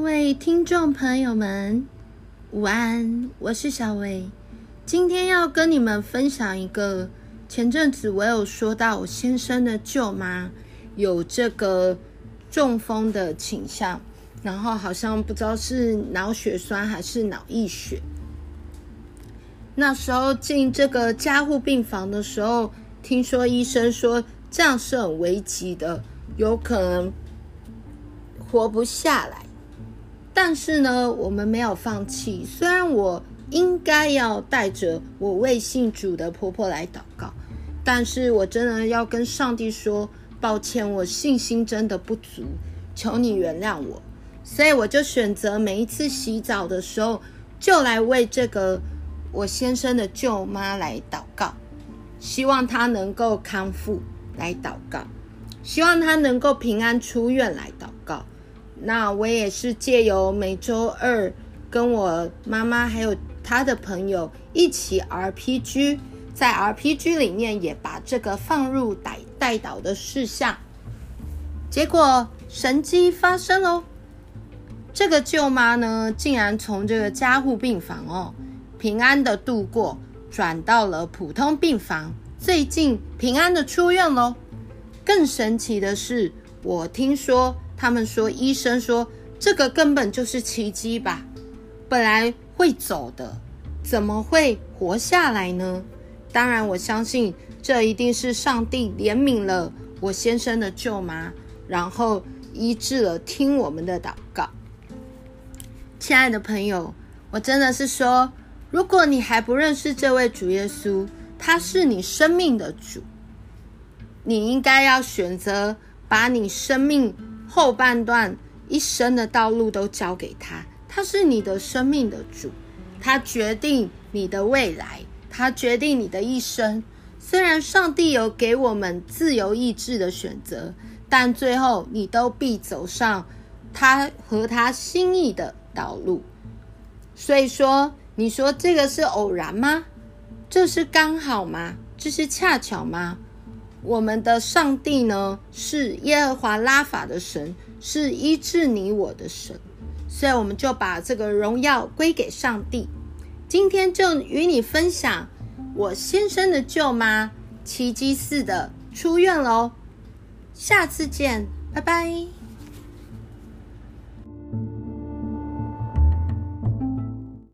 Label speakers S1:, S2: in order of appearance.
S1: 各位听众朋友们，午安！我是小薇，今天要跟你们分享一个前阵子我有说到我先生的舅妈有这个中风的倾向，然后好像不知道是脑血栓还是脑溢血。那时候进这个加护病房的时候，听说医生说这样是很危急的，有可能活不下来。但是呢，我们没有放弃。虽然我应该要带着我未信主的婆婆来祷告，但是我真的要跟上帝说抱歉，我信心真的不足，求你原谅我。所以我就选择每一次洗澡的时候，就来为这个我先生的舅妈来祷告，希望她能够康复来祷告，希望她能够平安出院来祷。那我也是借由每周二跟我妈妈还有她的朋友一起 RPG，在 RPG 里面也把这个放入带代祷的事项，结果神迹发生喽！这个舅妈呢，竟然从这个加护病房哦，平安的度过，转到了普通病房，最近平安的出院喽。更神奇的是，我听说。他们说，医生说这个根本就是奇迹吧？本来会走的，怎么会活下来呢？当然，我相信这一定是上帝怜悯了我先生的舅妈，然后医治了听我们的祷告。亲爱的朋友，我真的是说，如果你还不认识这位主耶稣，他是你生命的主，你应该要选择把你生命。后半段一生的道路都交给他，他是你的生命的主，他决定你的未来，他决定你的一生。虽然上帝有给我们自由意志的选择，但最后你都必走上他和他心意的道路。所以说，你说这个是偶然吗？这是刚好吗？这是恰巧吗？我们的上帝呢，是耶和华拉法的神，是医治你我的神，所以我们就把这个荣耀归给上帝。今天就与你分享我先生的舅妈奇迹似的出院喽，下次见，拜拜。